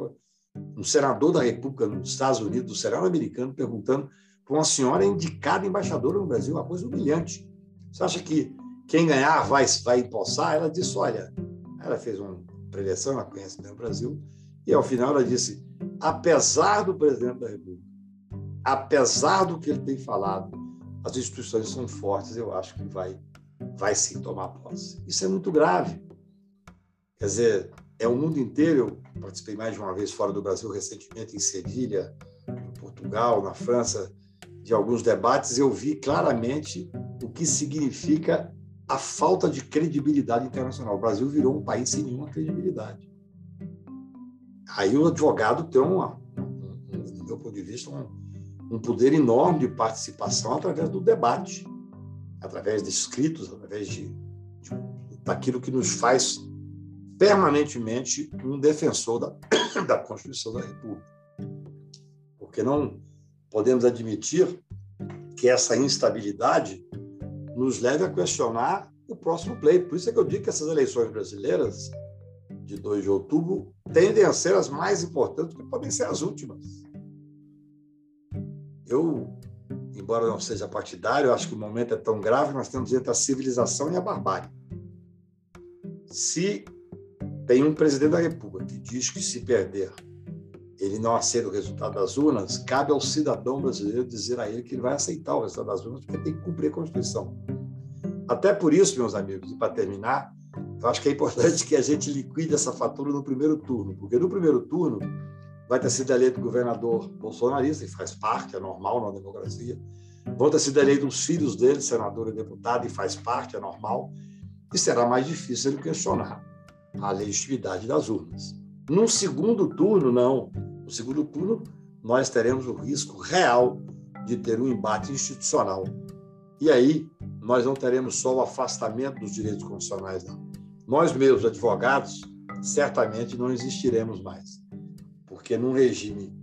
Um senador da República nos Estados Unidos, do Senado americano, perguntando para uma senhora indicada embaixadora no Brasil, uma coisa humilhante. Você acha que quem ganhar vai, vai empossar. Ela disse: olha, ela fez uma preleção, conhece bem o Brasil, e ao final ela disse: apesar do presidente da República, apesar do que ele tem falado, as instituições são fortes, eu acho que vai, vai sim tomar posse. Isso é muito grave. Quer dizer, é o mundo inteiro. Eu participei mais de uma vez fora do Brasil recentemente, em Sevilha, em Portugal, na França, de alguns debates, eu vi claramente o que significa a falta de credibilidade internacional. O Brasil virou um país sem nenhuma credibilidade. Aí o advogado tem, uma, um, um, do meu ponto de vista, um, um poder enorme de participação através do debate, através de escritos, através de, de daquilo que nos faz permanentemente um defensor da, da Constituição da República. Porque não podemos admitir que essa instabilidade nos leve a questionar o próximo pleito. Por isso é que eu digo que essas eleições brasileiras de 2 de outubro tendem a ser as mais importantes, porque podem ser as últimas. Eu, embora não seja partidário, acho que o momento é tão grave, nós temos entre a civilização e a barbárie. Se tem um presidente da República que diz que se perder ele não aceita o resultado das urnas, cabe ao cidadão brasileiro dizer a ele que ele vai aceitar o resultado das urnas, porque tem que cumprir a Constituição. Até por isso, meus amigos, e para terminar, eu acho que é importante que a gente liquide essa fatura no primeiro turno, porque no primeiro turno vai ter sido eleito governador bolsonarista, e faz parte, é normal na democracia. Vão ter sido eleitos os filhos dele, senador e deputado, e faz parte, é normal. E será mais difícil ele questionar a legitimidade das urnas. Num segundo turno, não. No segundo turno, nós teremos o risco real de ter um embate institucional. E aí, nós não teremos só o afastamento dos direitos constitucionais, não. Nós mesmos, advogados, certamente não existiremos mais. Porque num regime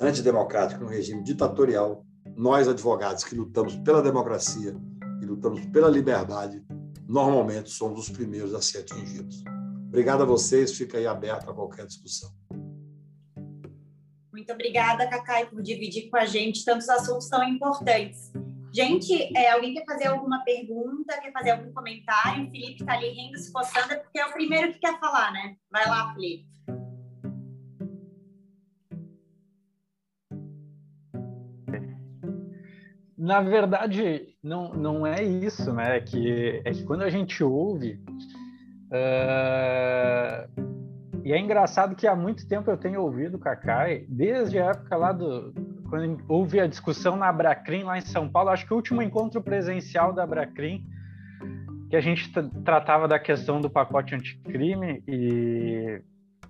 antidemocrático, num regime ditatorial, nós, advogados que lutamos pela democracia e lutamos pela liberdade, normalmente somos os primeiros a ser atingidos. Obrigado a vocês, fica aí aberto a qualquer discussão. Muito obrigada, Cacai, por dividir com a gente tantos assuntos tão importantes. Gente, é, alguém quer fazer alguma pergunta, quer fazer algum comentário? O Felipe está ali rindo, se coçando, é porque é o primeiro que quer falar, né? Vai lá, Felipe. Na verdade, não, não é isso, né? É que, é que quando a gente ouve. Uh e é engraçado que há muito tempo eu tenho ouvido o Kakai, desde a época lá do. Quando houve a discussão na Abracrim, lá em São Paulo, acho que o último encontro presencial da Abracrim, que a gente tratava da questão do pacote anticrime e,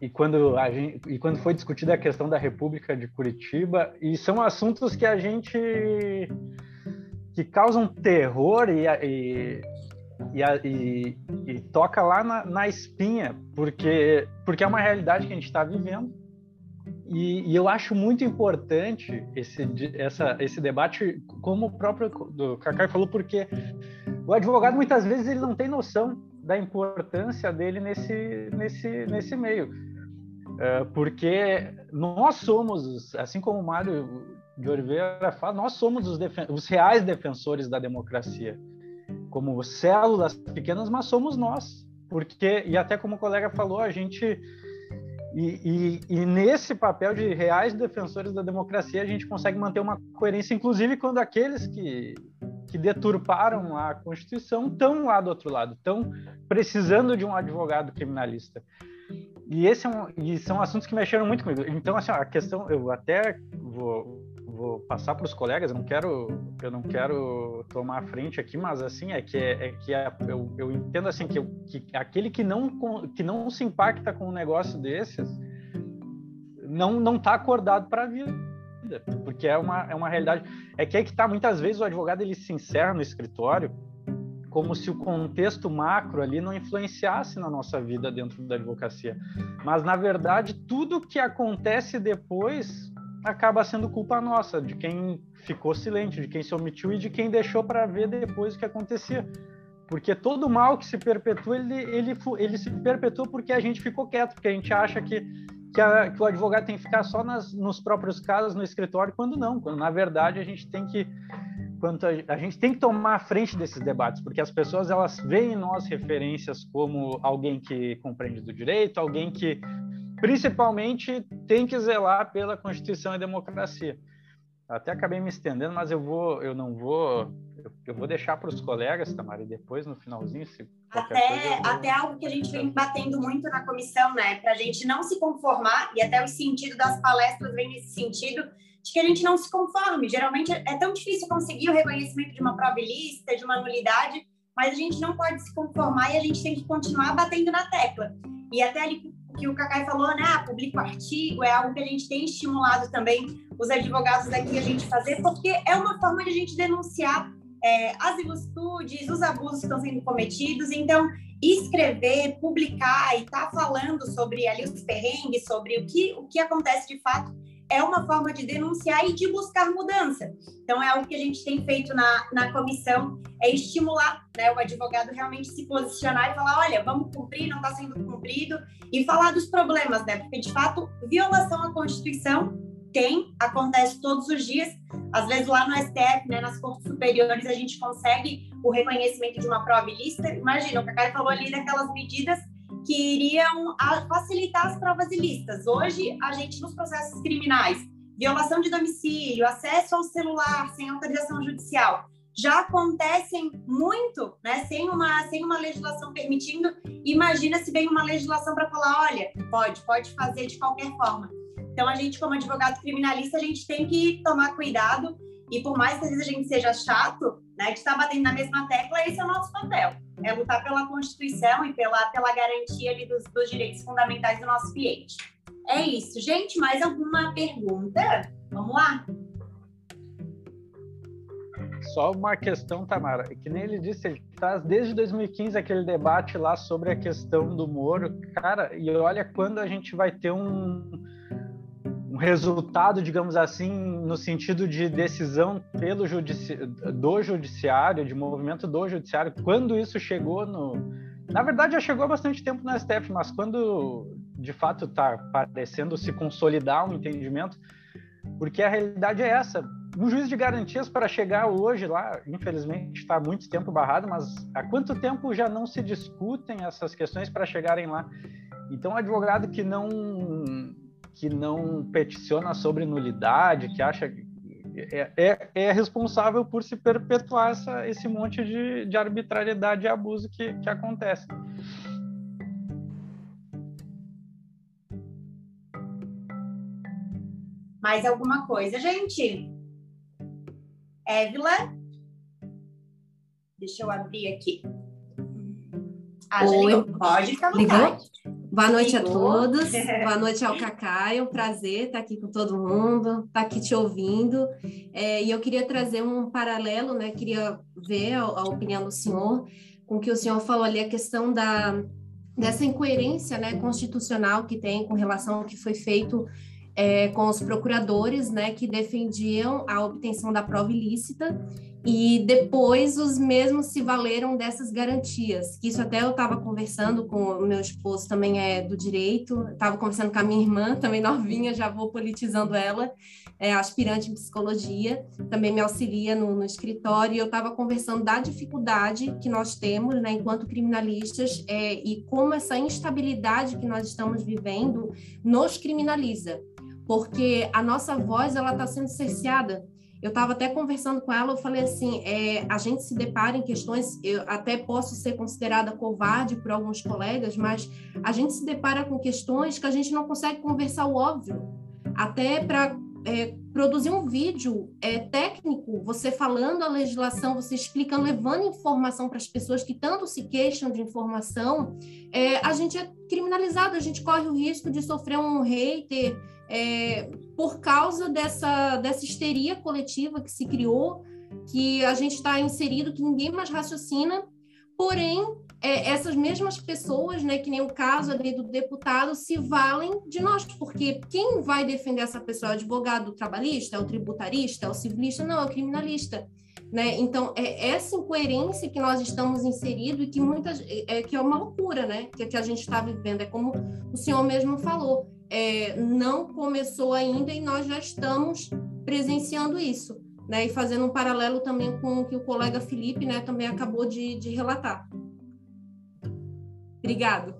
e, quando a gente, e quando foi discutida a questão da República de Curitiba, e são assuntos que a gente. que causam terror e, e e, a, e, e toca lá na, na, espinha, porque, porque é uma realidade que a gente está vivendo. E, e, eu acho muito importante esse, essa, esse debate, como o próprio do Cacai falou, porque o advogado muitas vezes ele não tem noção da importância dele nesse, nesse, nesse meio. Uh, porque nós somos, assim como o Mário de Oliveira fala, nós somos os, os reais defensores da democracia como células pequenas, mas somos nós. Porque, e até como o colega falou, a gente. E, e, e, nesse papel de reais defensores da democracia, a gente consegue manter uma coerência, inclusive quando aqueles que, que deturparam a Constituição estão lá do outro lado, estão precisando de um advogado criminalista. E, esse é um, e são assuntos que mexeram muito comigo. Então, assim, a questão, eu até vou vou passar para os colegas, eu não quero eu não quero tomar a frente aqui, mas assim é que é, é que é, eu, eu entendo assim que, que aquele que não que não se impacta com um negócio desses não não está acordado para a vida, porque é uma é uma realidade é que é que tá muitas vezes o advogado ele se encerra no escritório como se o contexto macro ali não influenciasse na nossa vida dentro da advocacia. Mas, na verdade, tudo que acontece depois acaba sendo culpa nossa, de quem ficou silente, de quem se omitiu e de quem deixou para ver depois o que acontecia. Porque todo mal que se perpetua, ele, ele, ele se perpetua porque a gente ficou quieto, porque a gente acha que, que, a, que o advogado tem que ficar só nas, nos próprios casos, no escritório, quando não. Quando, na verdade, a gente tem que quando a, a, gente tem que tomar a frente desses debates, porque as pessoas elas veem em nós referências como alguém que compreende do direito, alguém que principalmente tem que zelar pela Constituição e democracia. Até acabei me estendendo, mas eu vou, eu não vou, eu, vou deixar para os colegas, Tamara, e depois no finalzinho, se até, vou... até algo que a gente vem batendo muito na comissão, né, para a gente não se conformar e até o sentido das palestras vem nesse sentido de que a gente não se conforme. Geralmente é tão difícil conseguir o reconhecimento de uma prova ilícita, de uma nulidade, mas a gente não pode se conformar e a gente tem que continuar batendo na tecla. E até ali que o Cacai falou, né? Ah, publica o artigo, é algo que a gente tem estimulado também os advogados daqui a gente fazer, porque é uma forma de a gente denunciar é, as ilicitudes, os abusos que estão sendo cometidos. Então, escrever, publicar e estar tá falando sobre ali os perrengues, sobre o que, o que acontece de fato, é uma forma de denunciar e de buscar mudança. Então, é algo que a gente tem feito na, na comissão, é estimular né, o advogado realmente se posicionar e falar, olha, vamos cumprir, não está sendo cumprido, e falar dos problemas, né? Porque, de fato, violação à Constituição tem, acontece todos os dias. Às vezes lá no STF, né, nas cortes superiores, a gente consegue o reconhecimento de uma prova ilícita. Imagina, o Cacai falou ali daquelas medidas que iriam facilitar as provas ilícitas. Hoje, a gente, nos processos criminais, violação de domicílio, acesso ao celular sem autorização judicial, já acontecem muito, né, sem uma, sem uma legislação permitindo. Imagina se vem uma legislação para falar, olha, pode, pode fazer de qualquer forma. Então, a gente, como advogado criminalista, a gente tem que tomar cuidado e por mais que às vezes a gente seja chato, né, de estar batendo na mesma tecla, esse é o nosso papel. É lutar pela Constituição e pela, pela garantia ali dos, dos direitos fundamentais do nosso cliente. É isso. Gente, mais alguma pergunta? Vamos lá? Só uma questão, Tamara, que nem ele disse, ele traz desde 2015 aquele debate lá sobre a questão do Moro, cara, e olha quando a gente vai ter um, resultado, digamos assim, no sentido de decisão pelo judici do judiciário, de movimento do judiciário, quando isso chegou no. Na verdade, já chegou há bastante tempo no STF, mas quando de fato está parecendo se consolidar um entendimento, porque a realidade é essa. Um juiz de garantias para chegar hoje lá, infelizmente está muito tempo barrado, mas há quanto tempo já não se discutem essas questões para chegarem lá? Então, advogado que não que não peticiona sobre nulidade, que acha que é, é, é responsável por se perpetuar essa, esse monte de, de arbitrariedade e abuso que, que acontece. Mais alguma coisa, gente? Évila? Deixa eu abrir aqui. Ah, já Oi. ligou. Pode ficar à vontade. Ligou? Boa noite a todos, boa noite ao Cacai, é um prazer estar aqui com todo mundo, estar aqui te ouvindo. É, e eu queria trazer um paralelo, né? Queria ver a, a, opinião do senhor com o que o senhor falou ali, a questão da, dessa incoerência né, constitucional que tem com relação ao que foi feito é, com os procuradores, né, que defendiam a obtenção da prova ilícita e depois os mesmos se valeram dessas garantias. Que isso até eu estava conversando com o meu esposo, também é do direito, estava conversando com a minha irmã, também novinha, já vou politizando ela, é aspirante em psicologia, também me auxilia no, no escritório, e eu estava conversando da dificuldade que nós temos, né, enquanto criminalistas, é, e como essa instabilidade que nós estamos vivendo nos criminaliza, porque a nossa voz ela está sendo cerceada eu estava até conversando com ela, eu falei assim, é, a gente se depara em questões, eu até posso ser considerada covarde por alguns colegas, mas a gente se depara com questões que a gente não consegue conversar o óbvio. Até para é, produzir um vídeo é, técnico, você falando a legislação, você explicando, levando informação para as pessoas que tanto se queixam de informação, é, a gente é criminalizado, a gente corre o risco de sofrer um hater, é, por causa dessa, dessa histeria coletiva que se criou, que a gente está inserido, que ninguém mais raciocina, porém, é, essas mesmas pessoas, né, que nem o caso ali do deputado, se valem de nós, porque quem vai defender essa pessoa? É o advogado trabalhista, é o tributarista, é o civilista? Não, é o criminalista. Né? Então, é essa incoerência que nós estamos inseridos e que muitas é, que é uma loucura, né? Que, que a gente está vivendo. É como o senhor mesmo falou é, não começou ainda e nós já estamos presenciando isso, né? E fazendo um paralelo também com o que o colega Felipe, né, também acabou de, de relatar. Obrigado.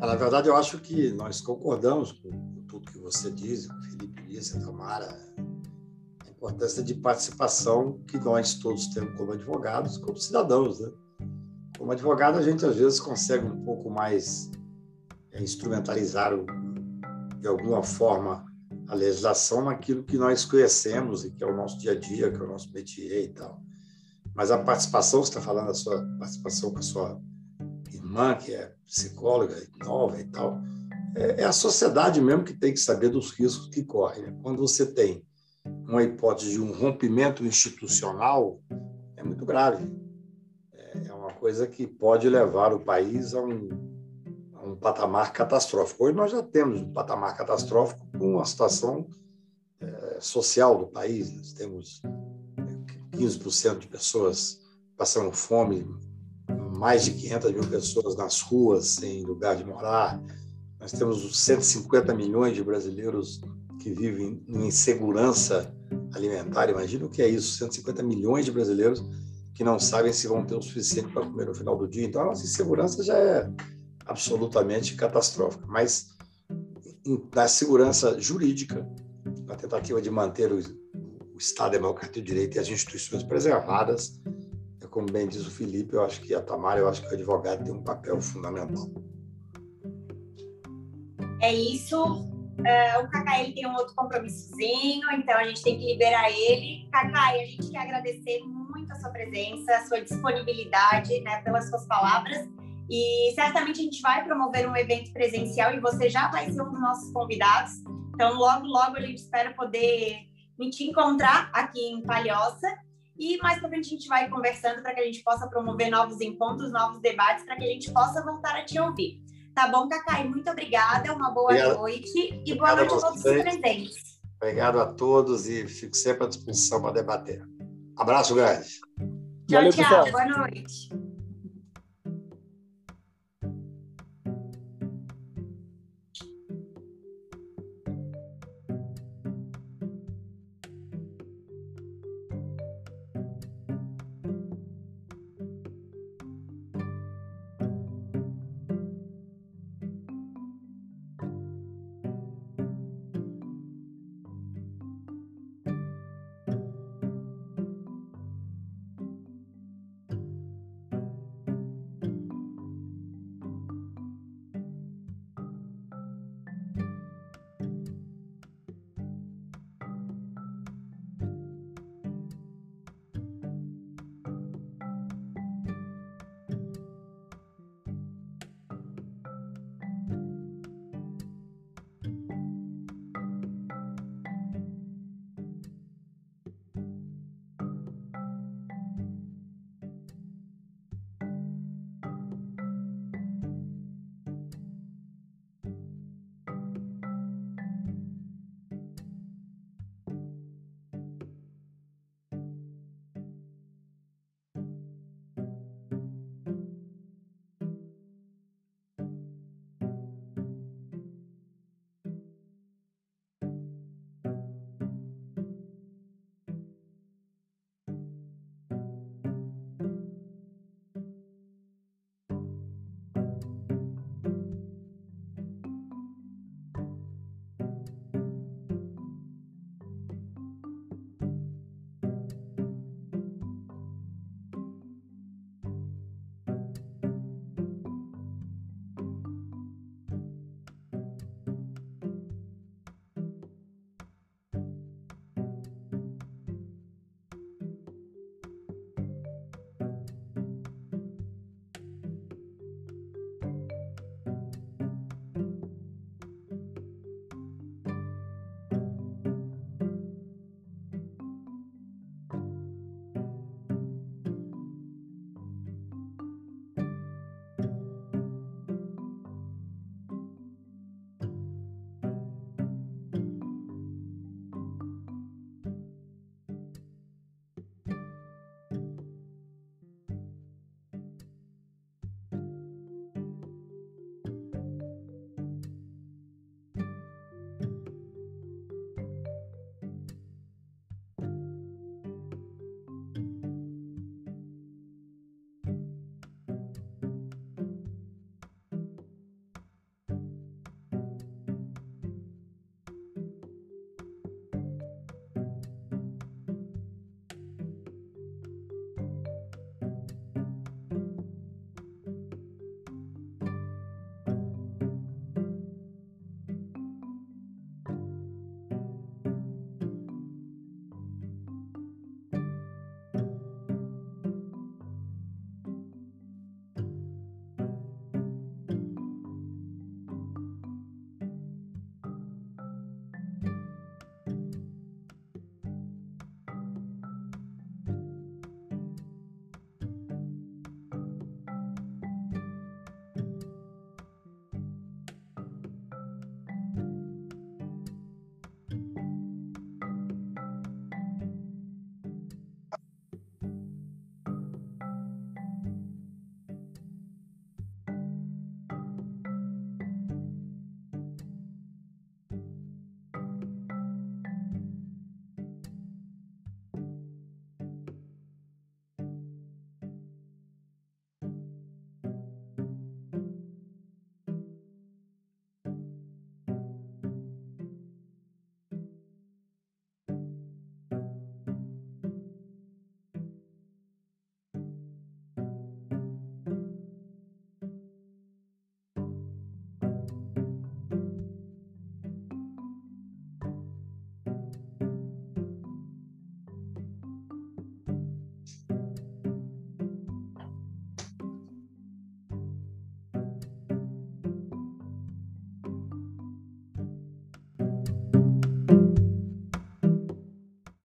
Ah, na verdade, eu acho que nós concordamos com tudo que você diz, o Felipe disse, a Tamara, a importância de participação que nós todos temos como advogados, como cidadãos, né? Como advogado, a gente às vezes consegue um pouco mais é, instrumentalizar de alguma forma a legislação naquilo que nós conhecemos e que é o nosso dia a dia, que é o nosso métier e tal. Mas a participação, você está falando da sua participação com a sua irmã, que é psicóloga nova e tal, é, é a sociedade mesmo que tem que saber dos riscos que corre. Né? Quando você tem uma hipótese de um rompimento institucional, é muito grave. Coisa que pode levar o país a um, a um patamar catastrófico. Hoje nós já temos um patamar catastrófico com a situação é, social do país. Nós temos 15% é, de pessoas passando fome, mais de 500 mil pessoas nas ruas sem lugar de morar. Nós temos os 150 milhões de brasileiros que vivem em insegurança alimentar. Imagina o que é isso: 150 milhões de brasileiros que não sabem se vão ter o suficiente para comer no final do dia. Então, a nossa insegurança já é absolutamente catastrófica. Mas na segurança jurídica, na tentativa de manter o, o Estado democrático de direito e as instituições preservadas, é como bem diz o Felipe, eu acho que a Tamara, eu acho que o advogado tem um papel fundamental. É isso. Uh, o Cacá ele tem um outro compromissozinho, então a gente tem que liberar ele. Cacá, a gente quer agradecer muito a sua presença, a sua disponibilidade, né, pelas suas palavras. E certamente a gente vai promover um evento presencial e você já vai ser um dos nossos convidados. Então, logo, logo a gente espera poder me te encontrar aqui em Palhoça. E mais para frente a gente vai conversando para que a gente possa promover novos encontros, novos debates, para que a gente possa voltar a te ouvir. Tá bom, Cacai? Muito obrigada, uma boa Obrigado. noite e boa Obrigado noite a, todos os presentes. Obrigado a todos e fico sempre à disposição para debater. Abraço grande. Tchau, Valeu, tchau. Pessoal. Boa noite.